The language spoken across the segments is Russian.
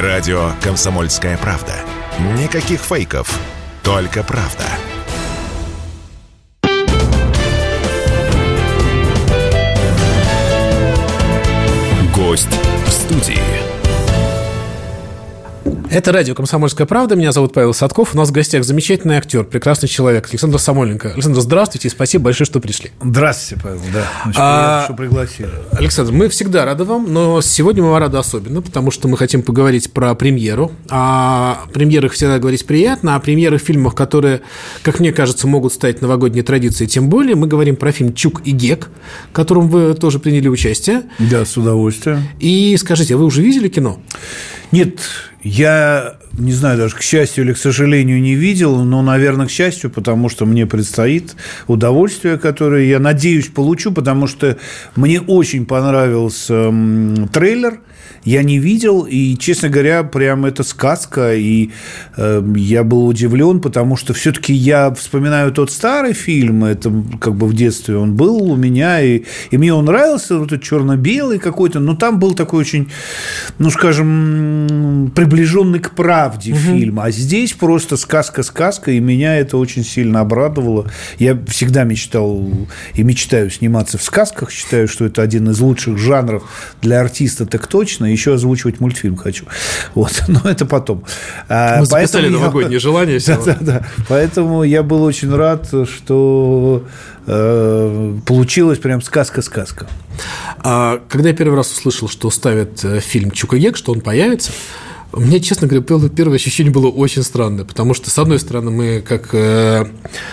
Радио «Комсомольская правда». Никаких фейков, только правда. Гость в студии. Это радио «Комсомольская правда». Меня зовут Павел Садков. У нас в гостях замечательный актер, прекрасный человек Александр Самойленко. Александр, здравствуйте и спасибо большое, что пришли. Здравствуйте, Павел. Да, Очень А, приятно, что пригласили. Александр, мы всегда рады вам, но сегодня мы вам рады особенно, потому что мы хотим поговорить про премьеру. А о премьерах всегда говорить приятно, а премьеры фильмов, которые, как мне кажется, могут стать новогодней традицией, тем более. Мы говорим про фильм «Чук и Гек», в котором вы тоже приняли участие. Да, с удовольствием. И скажите, а вы уже видели кино? Нет, я не знаю даже, к счастью или к сожалению, не видел, но, наверное, к счастью, потому что мне предстоит удовольствие, которое я надеюсь получу, потому что мне очень понравился трейлер. Я не видел, и, честно говоря, прям это сказка, и э, я был удивлен, потому что все-таки я вспоминаю тот старый фильм, это как бы в детстве он был у меня, и, и мне он нравился, вот этот черно-белый какой-то, но там был такой очень, ну, скажем, приближенный к правде фильм, а здесь просто сказка-сказка, и меня это очень сильно обрадовало. Я всегда мечтал и мечтаю сниматься в сказках, считаю, что это один из лучших жанров для артиста, так точно, еще озвучивать мультфильм хочу. Вот, но это потом. А, Мы записали поэтому я- новогоднее желание Да, да, да. Поэтому я был очень рад, что э, получилась прям сказка-сказка. А когда я первый раз услышал, что ставят э, фильм «Чук и Гек», что он появится, у меня, честно говоря, пер- первое ощущение было очень странное, потому что, с одной стороны, мы, как э,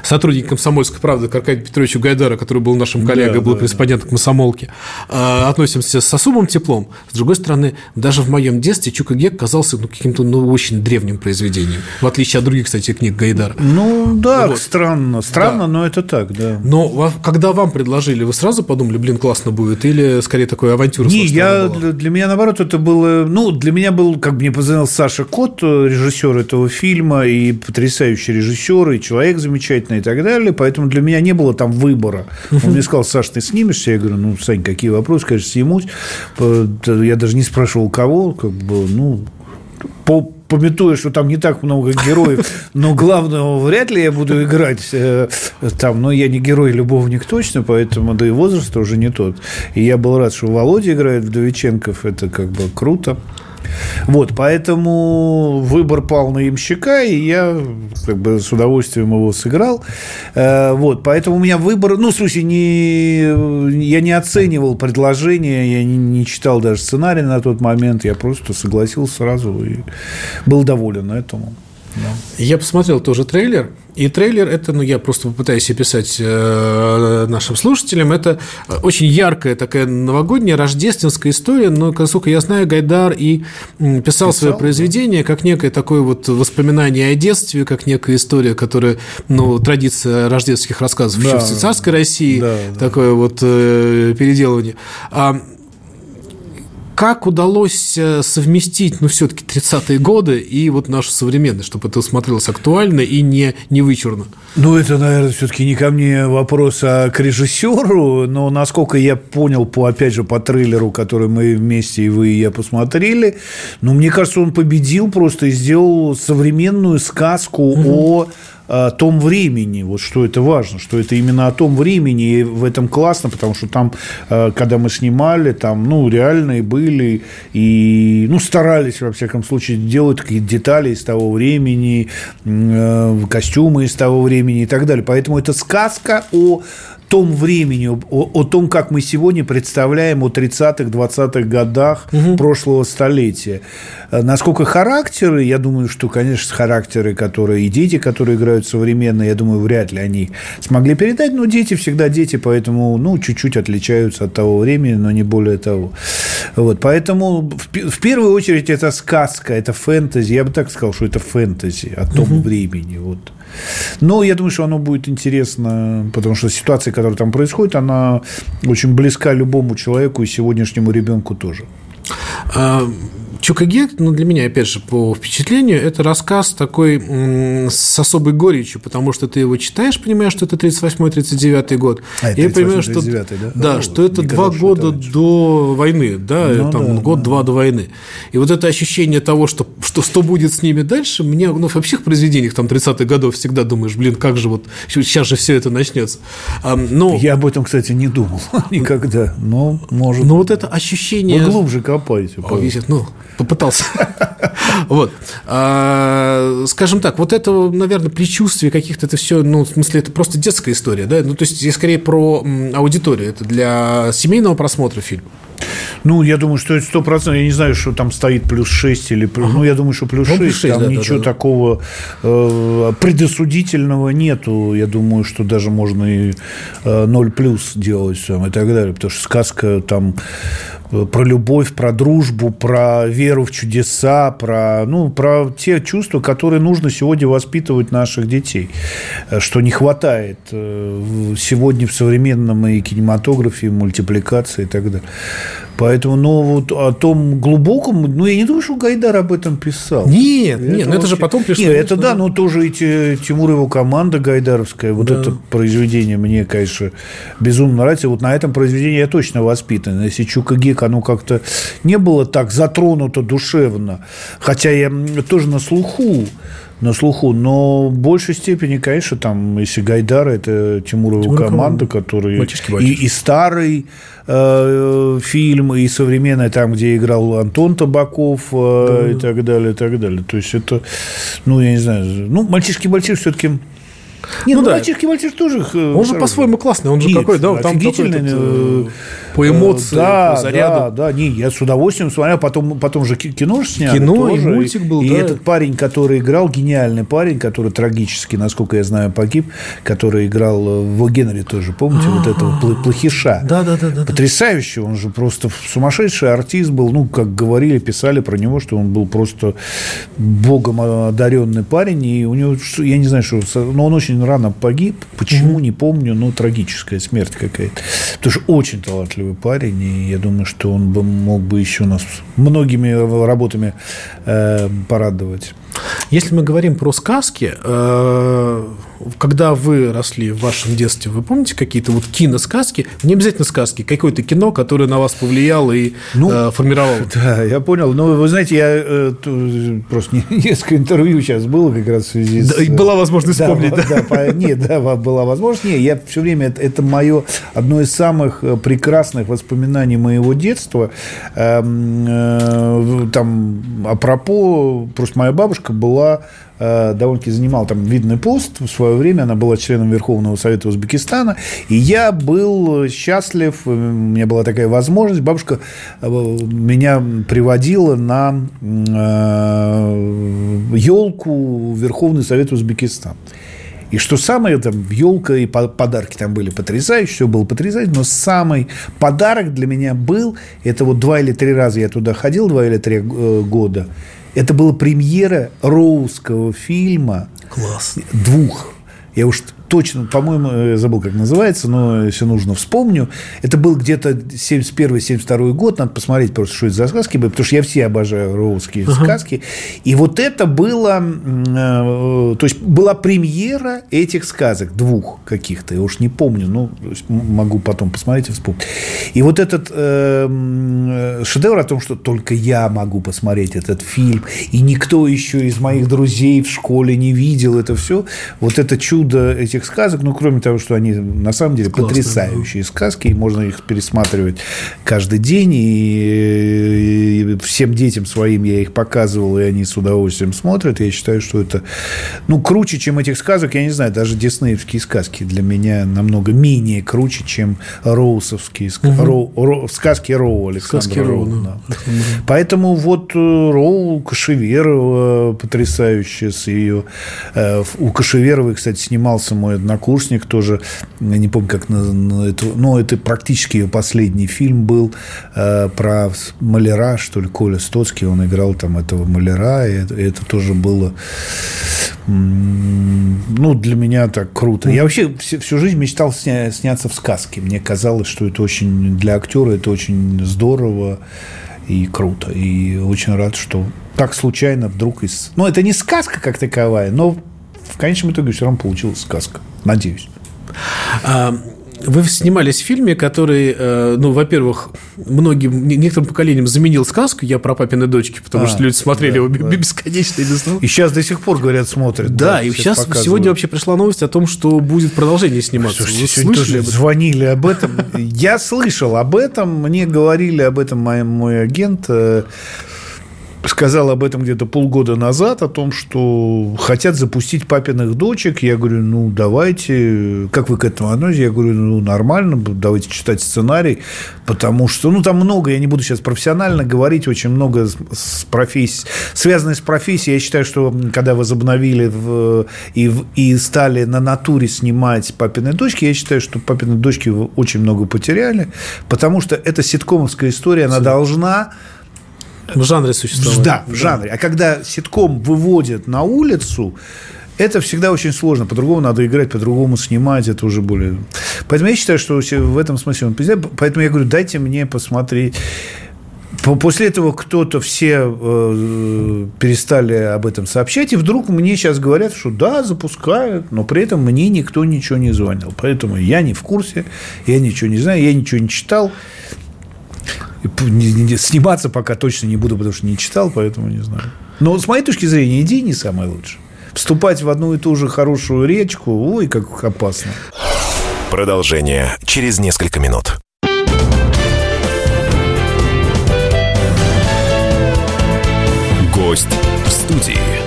сотрудник «Комсомольской правды» к Аркадию Петровичу Гайдара, который был нашим коллегой, Да, был да, корреспондентом «Комсомолки», э, относимся с особым теплом. С другой стороны, даже в моем детстве «Чук и Гек» казался ну, каким-то ну, очень древним произведением, в отличие от других, кстати, книг Гайдара. Ну, да, Вот. странно. Странно, Да. но это так, да. Но когда вам предложили, вы сразу подумали, блин, классно будет, или скорее такой авантюра? Не, я, для, для меня, наоборот, это было... Ну, для меня был, как мне позвонил Саша Кот, режиссер этого фильма, и потрясающий режиссер, и человек замечательный, и так далее, поэтому для меня не было там выбора. Он мне сказал, Саш, ты снимешься? Я говорю, ну, Сань, какие вопросы? Конечно, снимусь. Я даже не спрашивал, кого, как бы, ну, по пометуя, что там не так много героев, но главного вряд ли я буду играть э, там, но я не герой-любовник точно, поэтому, да и возраст уже не тот. И я был рад, что Володя играет Вдовиченков, это как бы круто. Вот, поэтому выбор пал на ямщика, и я как бы с удовольствием его сыграл. Э, Вот, поэтому у меня выбор, ну, в смысле, не, я не оценивал предложение, я не, не читал даже сценарий на тот момент, я просто согласился сразу и был доволен этому. Да. Я посмотрел тоже трейлер, и трейлер это, ну, я просто попытаюсь описать э, нашим слушателям, это очень яркая такая новогодняя рождественская история, но, насколько я знаю, Гайдар и писал, Писал, свое произведение как некое такое вот воспоминание о детстве, как некая история, которая, ну, традиция рождественских рассказов еще Да. в царской России, Да, да. такое вот э, переделывание. А, как удалось э, совместить, ну, все-таки 30-е годы и вот нашу современность, чтобы это смотрелось актуально и не, не вычурно? Ну, это, наверное, все-таки не ко мне вопрос, а к режиссеру. Но насколько я понял, по, опять же, по трейлеру, который мы вместе, и вы, и я посмотрели, ну, мне кажется, он победил просто и сделал современную сказку о о том времени, вот что это важно, что это именно о том времени, и в этом классно, потому что там, э, когда мы снимали, там, ну, реальные были, и, ну, старались, во всяком случае, делать какие-то детали из того времени, э, костюмы из того времени и так далее. Поэтому это сказка о том времени, о, о том, как мы сегодня представляем о 30-х, 20-х годах прошлого столетия. Э, Насколько характеры, я думаю, что, конечно, характеры, которые и дети, которые играют современно, я думаю, вряд ли они смогли передать, но дети всегда дети, поэтому, ну, чуть-чуть отличаются от того времени, но не более того. Вот, поэтому в, в первую очередь это сказка, это фэнтези, я бы так сказал, что это фэнтези о том времени, вот. Но я думаю, что оно будет интересно, потому что ситуация, которая там происходит, она очень близка любому человеку и сегодняшнему ребенку тоже. Чукаге, ну, для меня, опять же, по впечатлению, это рассказ такой с особой горечью, потому что ты его читаешь, понимаешь, что это 38-39 год. А, и я понимаю, что, да? Да, Ну, что это два года до войны, да, Ну, там да, год-два до войны. И вот это ощущение того, что, что, что будет с ними дальше, мне, ну, во всех произведениях там 30-х годов всегда думаешь, блин, как же вот сейчас же все это начнется. А, но, Я об этом, кстати, не думал никогда. Но, может, но вот это ощущение... вы глубже копаете. Ну, попытался. Вот. А, Скажем так, вот это, наверное, предчувствие каких-то, это все, ну, в смысле, это просто детская история, да? Ну, то есть, я скорее про аудиторию. Это для семейного просмотра фильм. Ну, я думаю, что это сто процентов. Я не знаю, что там стоит плюс 6 или... плюс- Ну, я думаю, что плюс Ну, 6. плюс шесть, там да, да, ничего да. такого э, предосудительного нету. Я думаю, что даже можно и э, 0 плюс делать там, и так далее. Потому что сказка там э, про любовь, про дружбу, про веру в чудеса, про, ну, про те чувства, которые нужно сегодня воспитывать наших детей, э, что не хватает э, сегодня в современном и кинематографе, и мультипликации и так далее. Поэтому, ну, вот о том глубоком, ну, я не думаю, что Гайдар об этом писал. Нет, нет, ну это же потом пришло. Нет, это да, но тоже и Ти- Тимур и его команда Гайдаровская, вот это произведение мне, конечно, безумно нравится. Вот на этом произведении я точно воспитан. Если Чукагек, оно как-то не было так затронуто душевно, хотя я тоже на слуху, на слуху, но в большей степени, конечно, там, если Гайдар, это Тимур и его Тимур команда, команда. которые Мальчишки, и, мальчишки. и старый э, фильм, и современный, там, где играл Антон Табаков э, и так далее, и так далее. То есть это, ну, я не знаю, ну, мальчишки-мальчишки все-таки... Не, Ну ну, да. мальчишки-мальчишки тоже... их, э, Он же по-своему классный, он же Нет, какой, да, там какой-то, э, э, по эмоциям, да, по заряду. Да, да, не, я с удовольствием смотрел, потом, потом же ки- кино же сняли. Кино и тоже, мультик был, И да. этот парень, который играл, гениальный парень, который трагически, насколько я знаю, погиб, который играл э, в «О Генри» тоже, помните, вот этого пл- плохиша. Да, да, да, да. Потрясающий, он же просто сумасшедший артист был, ну, как говорили, писали про него, что он был просто богом одаренный парень, и у него, я не знаю, что, но он очень рано погиб, почему, не помню, но трагическая смерть какая-то. Потому что очень талантливый парень, и я думаю, что он бы мог бы еще нас многими работами э, порадовать. Если мы говорим про сказки, э, когда вы росли в вашем детстве, вы помните какие-то вот киносказки? Не обязательно сказки, какое-то кино, которое на вас повлияло и Ну, э, формировало. Да, я понял. Но вы знаете, я э, просто не- несколько интервью сейчас было как раз в связи Да, с... и была возможность Да, вспомнить, да? да, по- нет, да, была возможность. Не, я все время, это, это мое, одно из самых прекрасных воспоминаний моего детства. Эм, там, апропо, просто моя бабушка была э, довольно-таки занимала там видный пост в свое время. Она была членом Верховного Совета Узбекистана. И я был счастлив, э, у меня была такая возможность. Бабушка э, меня приводила на елку Верховный Совет Узбекистана. И что самое, там, елка и по- подарки там были потрясающие, все было потрясающе, но самый подарок для меня был, это вот два или три раза я туда ходил, два или три э, года, это была премьера роуского фильма Класс. двух. Я уж точно, по-моему, э, забыл, как называется, но если нужно, вспомню. Это был где-то 71-72 год. Надо посмотреть просто, что это за сказки были, потому что я все обожаю роуские сказки. И вот это было... э, То есть, была премьера этих сказок, двух каких-то. Я уж не помню, м- могу потом посмотреть и вспомнить. И вот этот э, шедевр о том, что только я могу посмотреть этот фильм, и никто еще из моих друзей в школе не видел это все. Вот это чудо этих сказок, ну, кроме того, что они на самом деле Классно, потрясающие сказки, и можно их пересматривать каждый день, и, и всем детям своим я их показывал, и они с удовольствием смотрят. Я считаю, что это, ну, круче, чем этих сказок, я не знаю, даже диснеевские сказки для меня намного менее круче, чем роусовские ска- Роу- Ро- сказки Роу Александра Сказки Роу, Роу, да. да. Поэтому вот э, Роу Кашеверова потрясающая с ее... э, У Кашеверовой, кстати, снимался мой однокурсник тоже, я не помню, как на, на это, но это практически ее последний фильм был э, про маляра, что ли, Коля Стоцкий, он играл там этого маляра, и это, тоже было ну, для меня так круто. Я вообще всю, жизнь мечтал сня- сняться в сказке. Мне казалось, что это очень для актера это очень здорово. И круто. И очень рад, что так случайно вдруг из... Ну, это не сказка как таковая, но в конечном итоге все равно получилась сказка. Надеюсь. А, вы снимались в фильме, который, э, ну, во-первых, многим, некоторым поколениям заменил сказку «Я про папины дочки», потому а, что люди смотрели да, его да. бесконечно и И сейчас до сих пор, говорят, смотрят. Да, да и сейчас показывают. сегодня вообще пришла новость о том, что будет продолжение сниматься. Слушайте, Вы слышали об этом? Звонили об этом. Я слышал об этом, мне говорили об этом мой агент э, сказал об этом где-то полгода назад, о том, что хотят запустить папиных дочек. Я говорю, ну, давайте, как вы к этому относитесь? Я говорю, ну, нормально, давайте читать сценарий, потому что, ну, там много, я не буду сейчас профессионально говорить, очень много с профессией, связанной с профессией. Я считаю, что когда возобновили в, и, и стали на натуре снимать папины дочки, я считаю, что папины дочки очень много потеряли, потому что это ситкомовская история, она должна в жанре существовать. Да, в жанре. А когда ситком выводят на улицу, это всегда очень сложно. По-другому надо играть, по-другому снимать. Это уже более... Поэтому я считаю, что в этом смысле он Поэтому я говорю, дайте мне посмотреть. После этого кто-то все э, перестали об этом сообщать, и вдруг мне сейчас говорят, что да, запускают, но при этом мне никто ничего не звонил. Поэтому я не в курсе, я ничего не знаю, я ничего не читал сниматься пока точно не буду, потому что не читал, поэтому не знаю. Но с моей точки зрения, идея не самая лучшая. Вступать в одну и ту же хорошую речку, ой, как опасно. Продолжение через несколько минут. Гость в студии.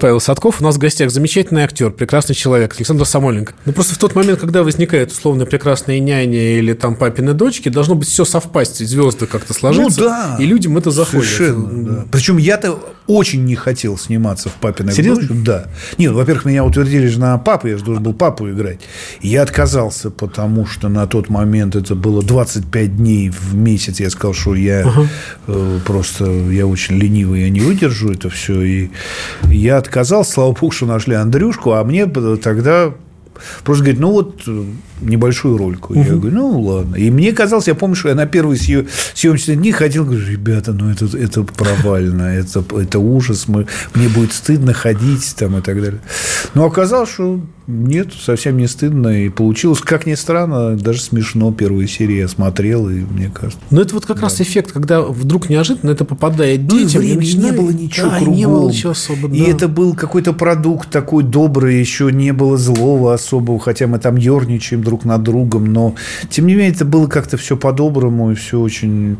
Павел Садков. У нас в гостях замечательный актер, прекрасный человек Александр Самойленко. Ну, просто в тот момент, когда возникает условно прекрасная няня или там папины дочки, должно быть все совпасть, звезды как-то сложиться. Ну, да. И людям это заходит. Совершенно, да. Причем я-то очень не хотел сниматься в папиной Серьезно? дочке. Да. Нет, во-первых, меня утвердили же на папу, я же должен был папу играть. И я отказался, потому что на тот момент это было 25 дней в месяц. Я сказал, что я ага. э, просто, я очень ленивый, я не выдержу это все. И я отказался отказался, слава богу, что нашли Андрюшку, а мне тогда просто говорит, ну вот небольшую рольку. Угу. Я говорю, ну ладно. И мне казалось, я помню, что я на первые съемочные дни ходил, говорю, ребята, ну это, это провально, это, это ужас, мы, мне будет стыдно ходить там и так далее. Но оказалось, что нет, совсем не стыдно. И получилось, как ни странно, даже смешно. Первые серии я смотрел, и мне кажется. Но это вот как да. раз эффект, когда вдруг неожиданно это попадает ну, детям. начинает... не было ничего да, кругом. не было ничего особо, да. И это был какой-то продукт такой добрый, еще не было злого особого, хотя мы там ерничаем друг над другом, но тем не менее это было как-то все по-доброму и все очень...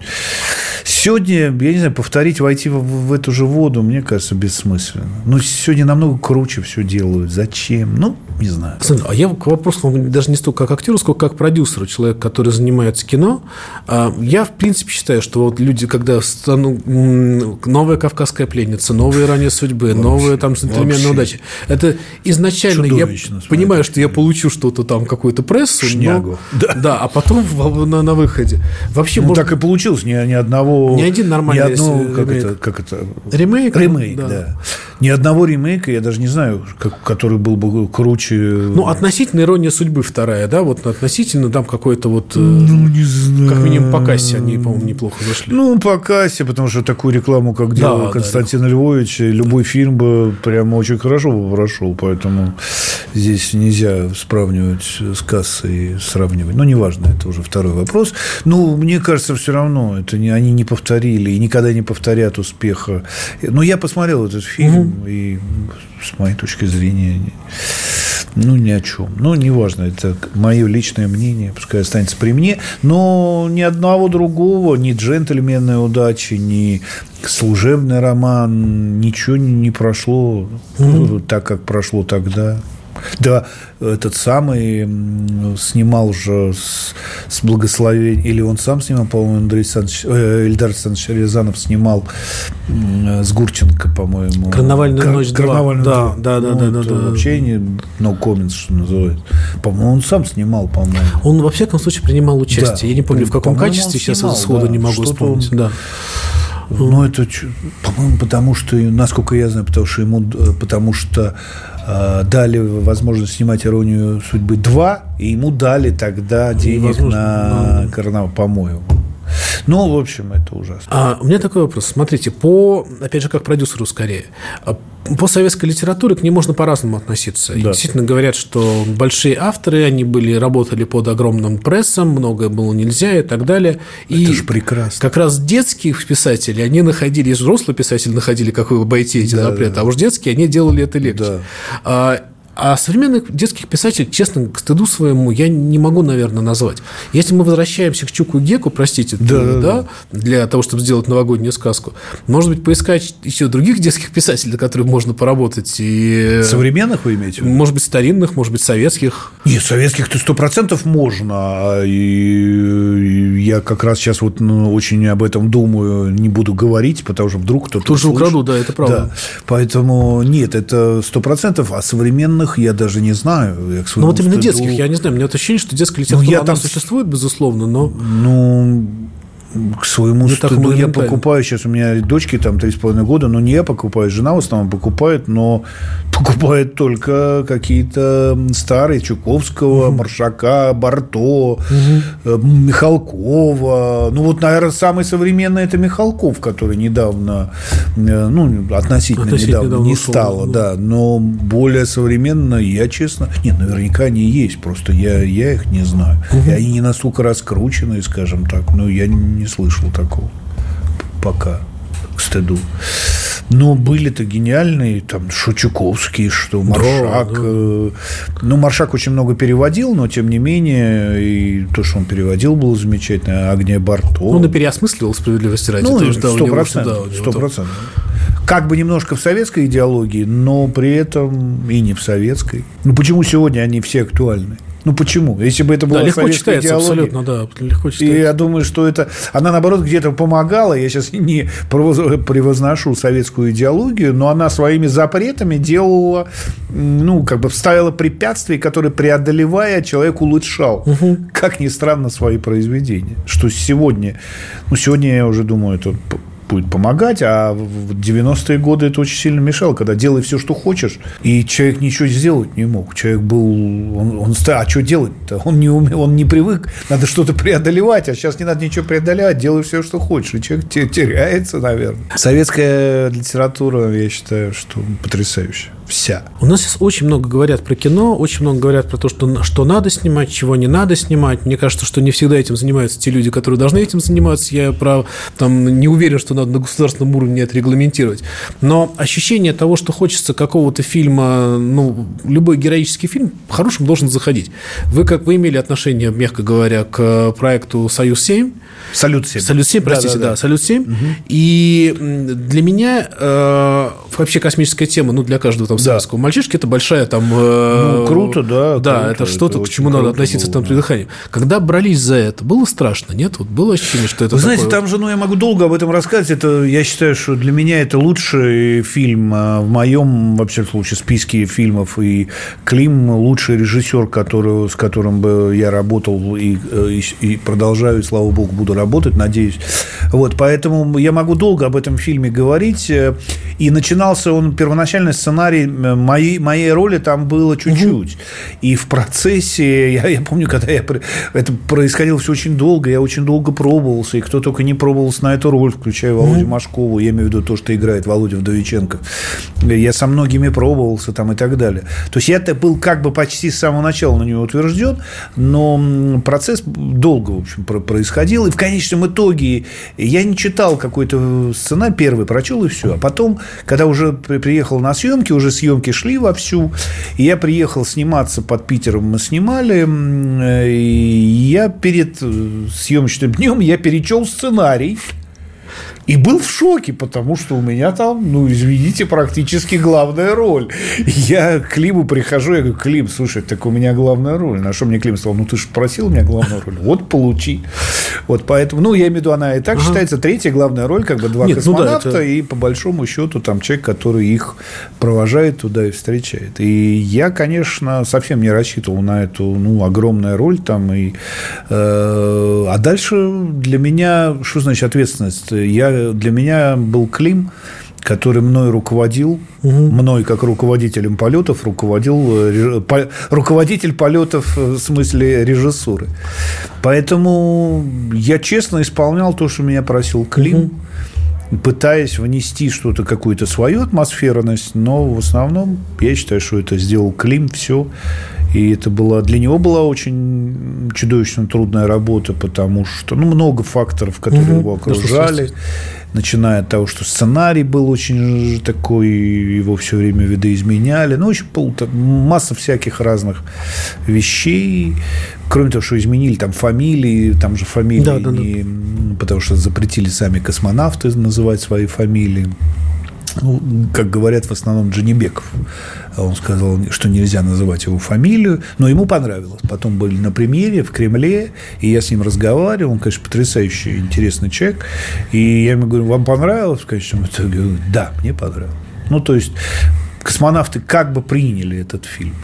Сегодня, я не знаю, повторить, войти в, в эту же воду, мне кажется, бессмысленно. Но сегодня намного круче все делают. Зачем? Ну, не знаю. Александр, а я к вопросу даже не столько как актеру, сколько как продюсеру, человек, который занимается кино. А, я, в принципе, считаю, что вот люди, когда станут новая кавказская пленница, новые ранее судьбы, вообще, новые там джентльменная удача, это изначально я понимаю, что я получу что-то там, какую-то прессу, Шнягу. Но, да. да, а потом на, на выходе. Вообще, ну, может, так и получилось, ни, ни одного... Ни один нормальный ни одно, как это, как это? Ремейк? Ремейк, да. да. Ни одного ремейка, я даже не знаю, как, который был бы круче. Ну, относительно ирония судьбы вторая, да, вот относительно там какой-то вот. Э, ну, не знаю. Как минимум по кассе они, по-моему, неплохо зашли. Ну, по кассе, потому что такую рекламу, как делал да, Константин да, Львович, любой фильм бы прямо очень хорошо бы прошел, поэтому здесь нельзя сравнивать с кассой, сравнивать. Ну, неважно, это уже второй вопрос. Ну, мне кажется, все равно это не, они не повторили и никогда не повторят успеха. Но я посмотрел этот фильм. Угу и с моей точки зрения, ну, ни о чем. Ну, неважно, это мое личное мнение, пускай останется при мне, но ни одного другого, ни джентльменной удачи, ни служебный роман, ничего не прошло mm-hmm. так, как прошло тогда. Да, этот самый снимал же с, с благословением, или он сам снимал, по-моему, Андрей Александрович, э, Ильдар Александрович Рязанов снимал э, с Гурченко, по-моему. Карнавальная Кар- ночь Карнавальная да, ночь. Да, да, ну, да, да, да, Вообще не no comments, что называется. По-моему, он сам снимал, по-моему. Он, во всяком случае, принимал участие. Да. Я не помню, в каком качестве, сейчас снимал, сходу да, не могу вспомнить. Он... Да. Ну, это, по-моему, потому что, насколько я знаю, потому что ему, э, потому что э, дали возможность снимать «Иронию судьбы 2», и ему дали тогда денег на да. карнавал, по-моему. Ну, в общем, это ужасно. А, у меня такой вопрос. Смотрите, по, опять же, как продюсеру скорее, а, по советской литературе к ней можно по-разному относиться. Да. действительно говорят, что большие авторы, они были, работали под огромным прессом, многое было нельзя и так далее. И это же прекрасно. Как раз детские писатели, они находили, взрослые писатели находили, как обойти эти да, запреты, да. а уж детские, они делали это легче. Да. А, а современных детских писателей, честно, к стыду своему, я не могу, наверное, назвать. Если мы возвращаемся к Чуку и Геку, простите, да, то, да, для того, чтобы сделать новогоднюю сказку, может быть, поискать еще других детских писателей, которые можно поработать. И... Современных вы имеете? Может быть, старинных, может быть, советских. Нет, советских-то сто процентов можно. И я как раз сейчас вот ну, очень об этом думаю, не буду говорить, потому что вдруг кто-то Тоже украду, да, это правда. Да. Поэтому нет, это сто процентов, а современных я даже не знаю. Я ну, вот именно стыду... детских, я не знаю. У меня ощущение, что детская литература, ну, я там... существует, безусловно, но... Ну, к своему не стыду я покупаю, сейчас у меня дочки там 3,5 года, но не я покупаю, жена в основном покупает, но покупает только какие-то старые, Чуковского, угу. Маршака, Барто, угу. Михалкова. Ну, вот, наверное, самый современный – это Михалков, который недавно, э, ну, относительно, относительно недавно, недавно не ушел, стало, да. да. Но более современно я, честно... Нет, наверняка они есть, просто я, я их не знаю. Угу. И они не настолько раскручены, скажем так, но я не слышал такого пока, к стыду. Но были-то гениальные, там, Шучуковский, что Маршак. Да, да. Э, ну, Маршак очень много переводил, но, тем не менее, и то, что он переводил, было замечательно. Агния Барто. Ну, он и переосмысливал справедливости ради. Ну, сто процентов. Сто процентов. Как бы немножко в советской идеологии, но при этом и не в советской. Ну, почему сегодня они все актуальны? Ну почему? Если бы это было да, легко читается, идеология, абсолютно, да, легко читается. И я думаю, что это она наоборот где-то помогала. Я сейчас не превозношу советскую идеологию, но она своими запретами делала, ну как бы ставила препятствия, которые преодолевая человек улучшал, угу. как ни странно, свои произведения. Что сегодня, ну сегодня я уже думаю, это будет помогать, а в 90-е годы это очень сильно мешало, когда делай все, что хочешь, и человек ничего сделать не мог. Человек был, он, он а что делать-то? Он не умел, он не привык, надо что-то преодолевать, а сейчас не надо ничего преодолевать, делай все, что хочешь, и человек теряется, наверное. Советская литература, я считаю, что потрясающая вся. У нас сейчас очень много говорят про кино, очень много говорят про то, что, что надо снимать, чего не надо снимать. Мне кажется, что не всегда этим занимаются те люди, которые должны этим заниматься. Я про, там, не уверен, что надо на государственном уровне это регламентировать. Но ощущение того, что хочется какого-то фильма, ну, любой героический фильм хорошим должен заходить. Вы как вы имели отношение, мягко говоря, к проекту «Союз-7», Салют-7. Салют-7, простите, да, да, да. Салют-7. Угу. И для меня э, вообще космическая тема, ну, для каждого там советского да. мальчишки, это большая там... Э, ну, круто, да. Да, круто, это что-то, к чему надо относиться было, там при дыхании. Когда брались за это, было страшно, нет? Вот было ощущение, что это Вы знаете, там же, ну, я могу долго об этом рассказать. Это, я считаю, что для меня это лучший фильм э, в моем, вообще, случае, списке фильмов. И Клим лучший режиссер, который, с которым бы я работал и, э, и, и продолжаю, и, слава богу, буду работать, надеюсь. Вот, поэтому я могу долго об этом фильме говорить. И начинался он, первоначальный сценарий, моей, моей роли там было чуть-чуть. Угу. И в процессе, я, я помню, когда я, это происходило все очень долго, я очень долго пробовался, и кто только не пробовался на эту роль, включая Володю угу. Машкову, я имею в виду то, что играет Володя Вдовиченков. Я со многими пробовался там и так далее. То есть я-то был как бы почти с самого начала на него утвержден, но процесс долго, в общем, происходил, и в конечном итоге я не читал какой-то сценарий первый, прочел и все. А потом, когда уже приехал на съемки, уже съемки шли вовсю, и я приехал сниматься под Питером, мы снимали, и я перед э, съемочным днем я перечел сценарий, и был в шоке, потому что у меня там, ну, извините, практически главная роль. Я к Климу прихожу, я говорю, Клим, слушай, так у меня главная роль. На что мне Клим сказал, ну, ты же просил у меня главную роль. Вот, получи. Вот поэтому, ну, я имею в виду, она и так ага. считается третья главная роль, как бы два Нет, космонавта, ну да, это... и по большому счету там человек, который их провожает туда и встречает. И я, конечно, совсем не рассчитывал на эту, ну, огромную роль там. И, э, а дальше для меня, что значит ответственность? Я для меня был Клим который мной руководил, угу. мной как руководителем полетов руководил э, по, руководитель полетов в смысле режиссуры. Поэтому я честно исполнял то, что меня просил Клим. Угу пытаясь внести что-то, какую-то свою атмосферность, но в основном я считаю, что это сделал Клим, все. И это была, для него была очень чудовищно трудная работа, потому что ну, много факторов, которые угу, его окружали. начиная от того, что сценарий был очень такой, его все время видоизменяли. Ну, в общем, масса всяких разных вещей. Кроме того, что изменили там фамилии, там же фамилии, да, да, не, да. потому что запретили сами космонавты называть свои фамилии. Ну, как говорят в основном Джанибеков. Он сказал, что нельзя называть его фамилию, но ему понравилось. Потом были на премьере в Кремле, и я с ним разговаривал. Он, конечно, потрясающий, интересный человек. И я ему говорю, вам понравилось? В конечном итоге, да, мне понравилось. Ну, то есть, космонавты как бы приняли этот фильм.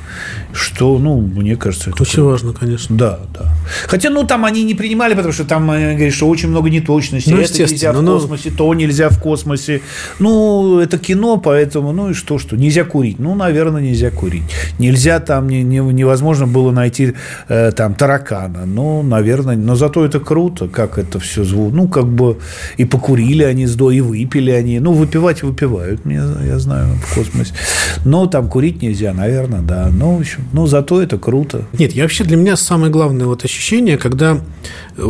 Что, ну, мне кажется... Это очень важно, конечно. Да, да. Хотя, ну, там они не принимали, потому что там, э, говорят, что очень много неточностей. Ну, это нельзя в ну, космосе, то нельзя в космосе. Ну, это кино, поэтому, ну, и что, что? Нельзя курить. Ну, наверное, нельзя курить. Нельзя там, не, не, невозможно было найти э, там таракана. Ну, наверное, но зато это круто, как это все звук. Ну, как бы и покурили они с до, и выпили они. Ну, выпивать выпивают, мне, я знаю, в космосе. Но там курить нельзя, наверное, да. Ну, в общем, ну, зато это круто. Нет, я вообще для меня самое главное вот ощущение, когда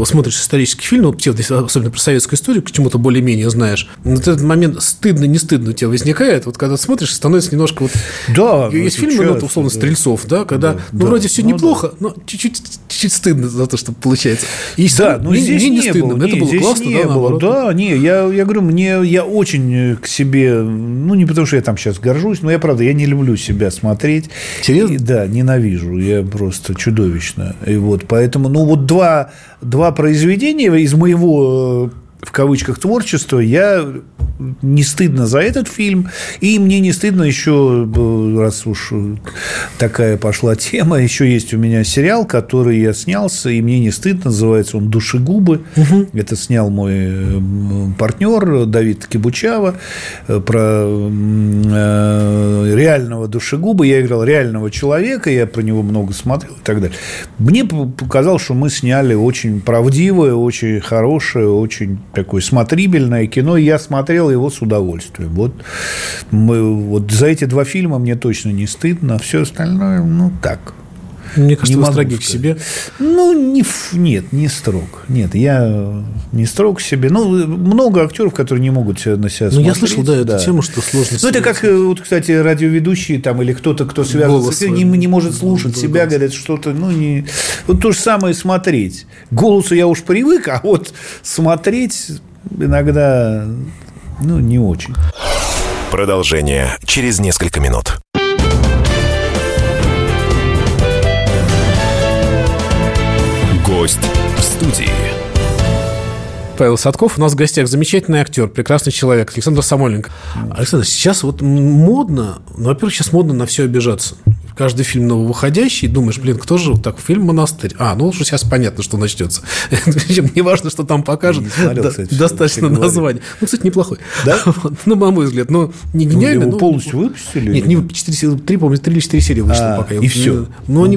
смотришь исторический фильм, ну, особенно про советскую историю, к чему-то более-менее знаешь, вот этот момент стыдно, не стыдно у тебя возникает, вот когда смотришь, становится немножко вот... Да. Есть фильмы, ну, условно, да. Стрельцов, да, когда, да, ну, да. вроде все ну, неплохо, да. но чуть-чуть, чуть стыдно за то, что получается. И да, но здесь мне не, не стыдно, было, это не, было классно, не да, было. Да, не, я, я говорю, мне, я очень к себе, ну, не потому что я там сейчас горжусь, но я, правда, я не люблю себя смотреть. Серьезно? И, да, ненавижу, я просто чудовищно. И вот, поэтому, ну, вот два два произведения из моего э, в кавычках творчества, я не стыдно за этот фильм, и мне не стыдно еще, э, раз уж такая пошла тема, еще есть у меня сериал, который я снялся, и мне не стыдно, называется он «Душегубы». Угу. Это снял мой э, партнер Давид Кибучава про реального душегуба. Я играл реального человека, я про него много смотрел и так далее. Мне показалось, что мы сняли очень правдивое, очень хорошее, очень такое смотрибельное кино, и я смотрел его с удовольствием. Вот, мы, вот за эти два фильма мне точно не стыдно, все остальное, ну, так. Мне кажется, не вы строги к себе. Ну, не, нет, не строг. Нет, я не строг к себе. Ну, много актеров, которые не могут на себя Ну, я слышал, да, да, эту тему, что сложно Ну, это как, э, вот, кстати, радиоведущие там или кто-то, кто связан голос с этим, не, не может слушать голос. себя, говорят, что-то, ну, не... Вот то же самое смотреть. голосу я уж привык, а вот смотреть иногда, ну, не очень. Продолжение через несколько минут. Павел Садков. У нас в гостях замечательный актер, прекрасный человек Александр Самойленко. Александр, сейчас вот модно, ну, во-первых, сейчас модно на все обижаться каждый фильм нововыходящий, думаешь, блин, кто же так, фильм «Монастырь». А, ну, уже сейчас понятно, что начнется. Причем не важно, что там покажут, достаточно названия. Ну, кстати, неплохой. Да? Ну, на мой взгляд, но не ну, гениально. Его полностью выпустили? Нет, не 4, 3, помню, 3 или 4 серии вышло а, пока. И все? Ну, они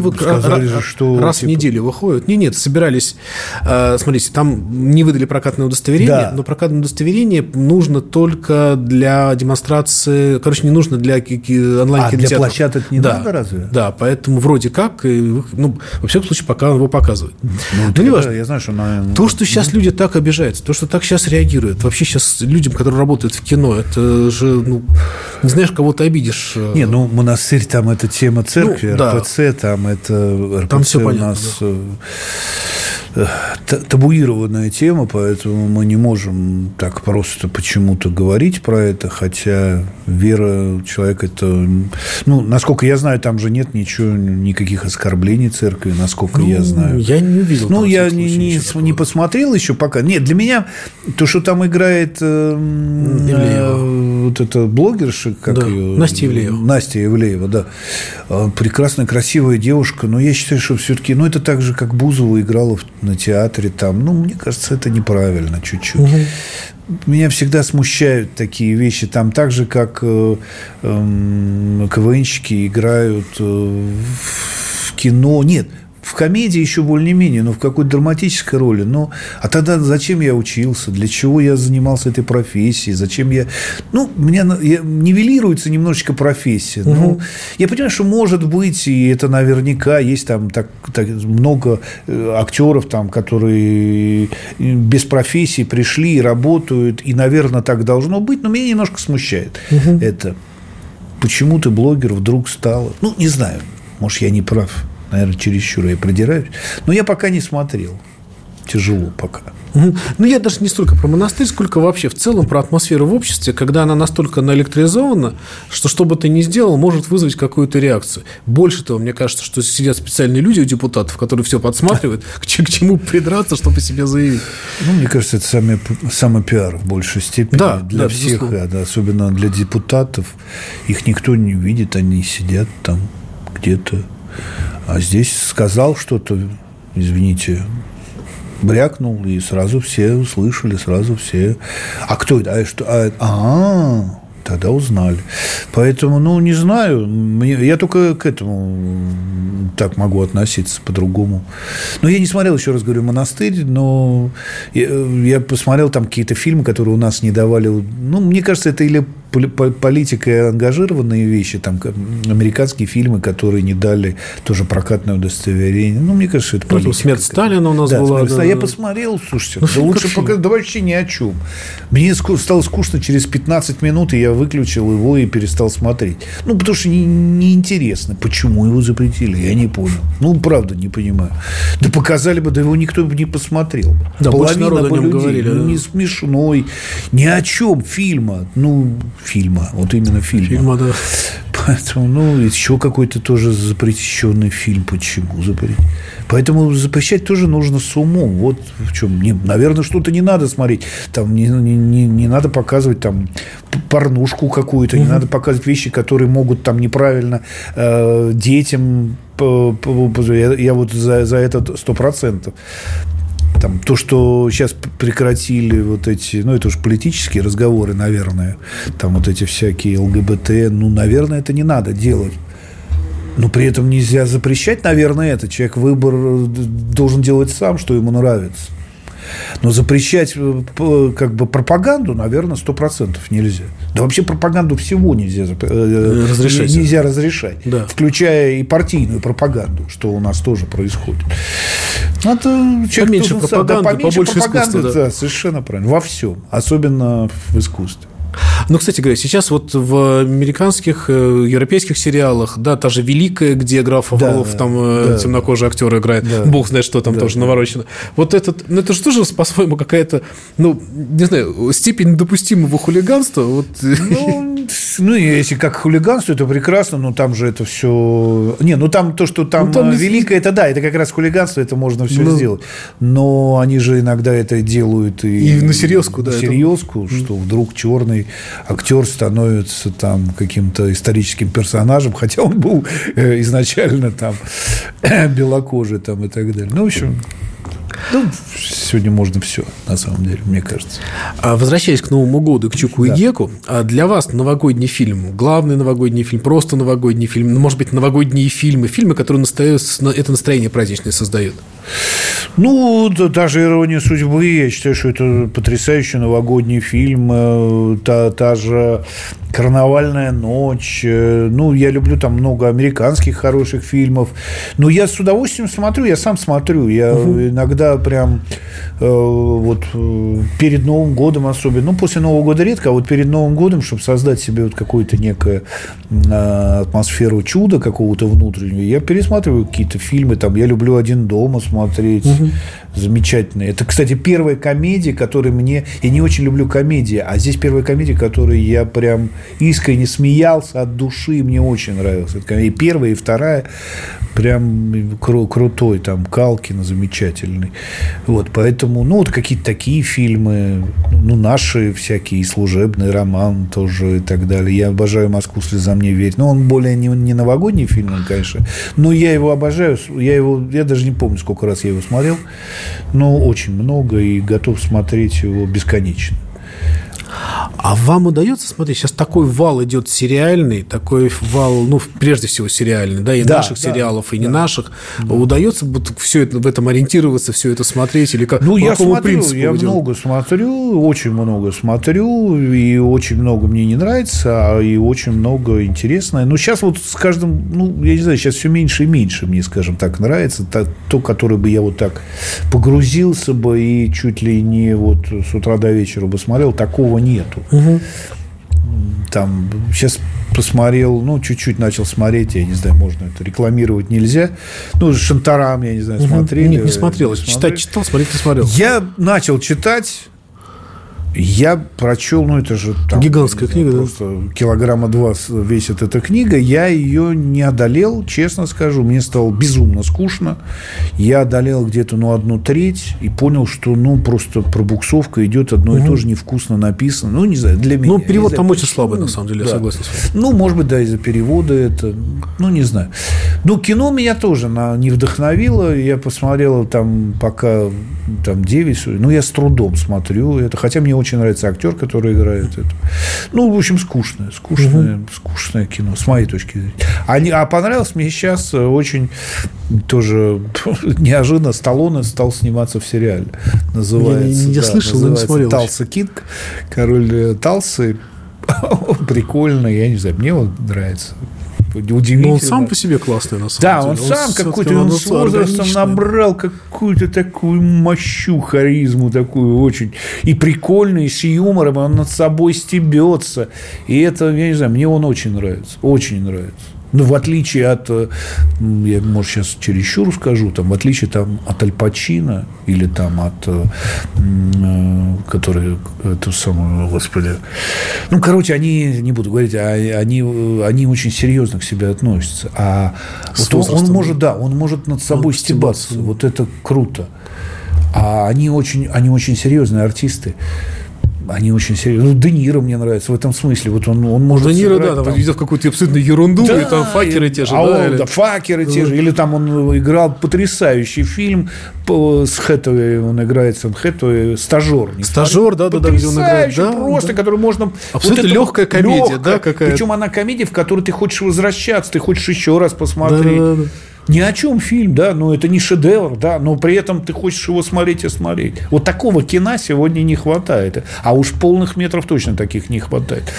раз в типа неделю выходят. Не, нет, собирались, а, смотрите, там не выдали прокатное удостоверение, но прокатное удостоверение нужно только для демонстрации, короче, не нужно для онлайн-кинотеатров. А для площадок не надо разве? Да, поэтому вроде как, ну, во всяком случае, пока его показывают. Ну, ну не важно. Я знаю, что она... То, что сейчас люди так обижаются, то, что так сейчас реагируют, вообще сейчас людям, которые работают в кино, это же, ну, не знаешь, кого ты обидишь. Э. Не, ну, монастырь, там это тема церкви, ну, РПЦ, да. там это... РПЦ там все понятно, у нас... Да э, табуированная тема, поэтому мы не можем так просто почему-то говорить про это, хотя вера человека это... Ну, насколько я знаю, там же нет ничего, никаких оскорблений церкви, насколько ну, я знаю. Я не увидел. Ну, я не, не, не посмотрел еще пока. Нет, для меня то, что там играет э, э, вот эта блогерша, как да, ее? Настя Ивлеева. Настя Ивлеева, да. Прекрасная, красивая девушка, но я считаю, что все-таки, ну, это так же, как Бузова играла в на театре там. Ну, мне кажется, это неправильно чуть-чуть. Угу. Меня всегда смущают такие вещи. Там так же, как э, э, КВНщики играют э, в кино. Нет, в комедии еще более-менее, но в какой-то драматической роли. Ну, а тогда зачем я учился? Для чего я занимался этой профессией? Зачем я... Ну, меня я, нивелируется немножечко профессия. Угу. Ну, я понимаю, что может быть, и это наверняка есть там так, так много э, актеров, там, которые без профессии пришли и работают, и, наверное, так должно быть, но меня немножко смущает угу. это. Почему ты блогер вдруг стал? Ну, не знаю, может, я не прав наверное, чересчур я продираюсь. Но я пока не смотрел. Тяжело пока. Ну, я даже не столько про монастырь, сколько вообще в целом про атмосферу в обществе, когда она настолько наэлектризована, что что бы ты ни сделал, может вызвать какую-то реакцию. Больше того, мне кажется, что сидят специальные люди у депутатов, которые все подсматривают, к чему придраться, чтобы себе заявить. Ну, мне кажется, это самый, самый пиар в большей степени да, для да, всех, да, особенно для депутатов. Их никто не видит, они сидят там где-то а здесь сказал что-то, извините, брякнул, и сразу все услышали, сразу все. А кто это? А, что? А, а, тогда узнали. Поэтому, ну, не знаю, мне, я только к этому так могу относиться по-другому. Но я не смотрел, еще раз говорю, «Монастырь», но я, я посмотрел там какие-то фильмы, которые у нас не давали. Ну, мне кажется, это или политикой ангажированные вещи, там американские фильмы, которые не дали тоже прокатное удостоверение. Ну, мне кажется, это политика. Ну, смерть Сталина у нас да, была. Да, я посмотрел, слушайте, ну, да лучше пока, да вообще ни о чем. Мне стало скучно через 15 минут, и я выключил его и перестал смотреть. Ну, потому что неинтересно, не почему его запретили, я не понял. Ну, правда, не понимаю. Да показали бы, да его никто бы не посмотрел. Да, Половина бы людей, говорили, ну, да. не смешной, ни о чем фильма. Ну, фильма. Вот именно фильма. Фильма, да. Поэтому, ну, еще какой-то тоже запрещенный фильм. Почему запретить? Поэтому запрещать тоже нужно с умом. Вот в чем. Не, наверное, что-то не надо смотреть. Там не, не, не, не надо показывать там порнушку какую-то, mm-hmm. не надо показывать вещи, которые могут там неправильно э, детям я, я вот за, за это сто процентов там, то, что сейчас прекратили вот эти, ну, это уж политические разговоры, наверное, там вот эти всякие ЛГБТ, ну, наверное, это не надо делать. Но при этом нельзя запрещать, наверное, это. Человек выбор э, должен делать сам, что ему нравится. Но запрещать э, как бы пропаганду, наверное, сто процентов нельзя. Да вообще пропаганду всего нельзя э, разрешать. Нельзя разрешать. Да. Включая и партийную пропаганду, что у нас тоже происходит. Это человек поменьше пропаганды, да, поменьше побольше пропаганды, искусства, да. да, совершенно правильно. Во всем, особенно в искусстве. Ну, кстати говоря, сейчас вот в американских, э, европейских сериалах, да, та же «Великая», где граф Орлов, да, там э, да, темнокожий актер играет, да, бог знает, что там да, тоже да. наворочено. Вот этот, ну, это же тоже, по-своему, какая-то, ну, не знаю, степень допустимого хулиганства. Вот. Ну, ну, если как хулиганство, это прекрасно, но там же это все... Не, ну, там то, что там, ну, там «Великая», это да, это как раз хулиганство, это можно все ну... сделать. Но они же иногда это делают и... И на серьезку, да. На серьезку, это... что вдруг черный главный актер становится там каким-то историческим персонажем, хотя он был э, изначально там белокожий там и так далее. Ну, в общем, ну, сегодня можно все, на самом деле, мне кажется. А возвращаясь к Новому году, к Чуку да. и Геку, а для вас новогодний фильм, главный новогодний фильм, просто новогодний фильм, ну, может быть, новогодние фильмы, фильмы, которые это настроение праздничное создают? Ну, даже «Ирония судьбы», я считаю, что это потрясающий новогодний фильм. Э, та, та же «Карнавальная ночь». Э, ну, я люблю там много американских хороших фильмов. Но я с удовольствием смотрю, я сам смотрю. Я угу. иногда прям э, вот перед Новым годом особенно, ну, после Нового года редко, а вот перед Новым годом, чтобы создать себе вот какую-то некую атмосферу чуда какого-то внутреннего, я пересматриваю какие-то фильмы. Там, я люблю «Один дома» смотреть. Угу замечательные. Это, кстати, первая комедия, которая мне... Я не очень люблю комедии, а здесь первая комедия, которой я прям искренне смеялся от души, мне очень нравилась. И первая, и вторая прям кру- крутой. Там Калкина замечательный. Вот, поэтому, ну, вот какие-то такие фильмы, ну, наши всякие, служебный роман тоже и так далее. Я обожаю «Москву слезам не верить». Но он более не, не новогодний фильм, конечно, но я его обожаю. Я его, я даже не помню, сколько раз я его смотрел, но очень много и готов смотреть его бесконечно. А вам удается смотреть? Сейчас такой вал идет сериальный, такой вал, ну, прежде всего сериальный, да, и Да, наших да, сериалов, и не да. наших. Удается вот все это в этом ориентироваться, все это смотреть или как? Ну, я смотрю, я вы делаете? много смотрю, очень много смотрю, и очень много мне не нравится, а и очень много интересное. Но сейчас вот с каждым, ну, я не знаю, сейчас все меньше и меньше мне, скажем так, нравится. Та- то, которое бы я вот так погрузился бы и чуть ли не вот с утра до вечера бы смотрел, такого нету. Там сейчас посмотрел, ну, чуть-чуть начал смотреть, я не знаю, можно это рекламировать нельзя. Ну, Шантарам, я не знаю, смотрели. Нет, не смотрел. Читать читал, смотреть не смотрел. Я начал читать, я прочел, ну это же там, Гигантская я знаю, книга, да? просто килограмма два весит эта книга. Я ее не одолел, честно скажу, мне стало безумно скучно. Я одолел где-то ну одну треть и понял, что ну просто пробуксовка идет одно и то же невкусно написано. Ну не знаю, для меня. Ну, Я не перевод там очень слабый, на самом деле, я Да. согласен с вами. Ну, может быть, да, из-за перевода это, ну, не знаю. Ну, кино меня тоже на, не вдохновило. Я посмотрел там пока там 9, ну, я с трудом смотрю это. Хотя мне очень нравится актер, который играет это. Ну, в общем, скучное, скучное, скучное кино, с моей точки зрения. А, не- а понравилось мне сейчас э, очень тоже неожиданно Сталлоне стал сниматься в сериале. Называется, Я не да, слышал, но не называется смотрел. Талса Кинг, король э, Талсы. Прикольно, я не знаю, мне он нравится. Удивительно. Но он сам по себе классный, на самом Да, деле. он сам всё-таки какой-то, он с возрастом органичный. набрал какую-то такую мощу, харизму такую очень. И прикольный, и с юмором, он над собой стебется. И это, я не знаю, мне он очень нравится. Очень нравится. Ну, в отличие от, э, я, может, сейчас чересчур скажу, там, в отличие там, от Аль Пачино или там от, э, э, который, эту самую, господи, ну, короче, они, не буду говорить, а они, они очень серьезно к себе относятся. А С вот он, он может, да, он может над собой стебаться, стебаться. Вот это круто. А они очень, они очень серьезные артисты. Они очень серьезные. Ну, Де Ниро мне нравится в этом смысле. Вот он, он может Де Ниро, сыграть да, там там- какую-то абсолютно ерунду, и там факеры и- те же, а да, он, или- да, факеры те же. Или там он играл потрясающий фильм с Хэтэуэй, он играет с Хэтэуэй, стажер. Стажер, да, да, да, где он играет. Да, просто, да. который можно... Абсолютно это легкая комедия, да, какая-то. Причем она комедия, в которую ты хочешь возвращаться, ты хочешь еще раз посмотреть. Да, да, да. Ни о чем фильм, да, но это не шедевр, да, но при этом ты хочешь его смотреть и смотреть. Вот такого кино сегодня не хватает. А уж полных метров точно таких не хватает.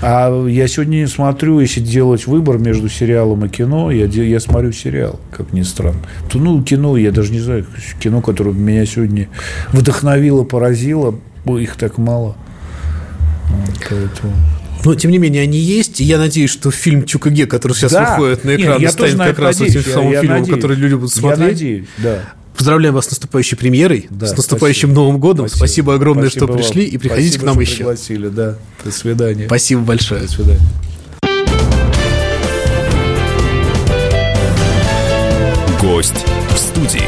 А я сегодня смотрю, если делать выбор между сериалом и кино, я, я смотрю сериал, как ни странно. То, ну, кино, я даже не знаю, кино, которое меня сегодня вдохновило, поразило, их так мало. Поэтому... Но, тем не менее, они есть. И я надеюсь, что фильм «Чукаге», который сейчас Да. выходит на Нет, экран, я станет как раз надеюсь. этим Я- самым я фильмом, надеюсь. который люди будут Я смотреть. надеюсь, да. Поздравляем вас с наступающей премьерой, Да, с наступающим спасибо. Новым годом. Спасибо, огромное, Спасибо что вам. пришли, и приходите Спасибо, к нам что еще. пригласили, да. До свидания. Спасибо большое. До свидания. Гость в студии.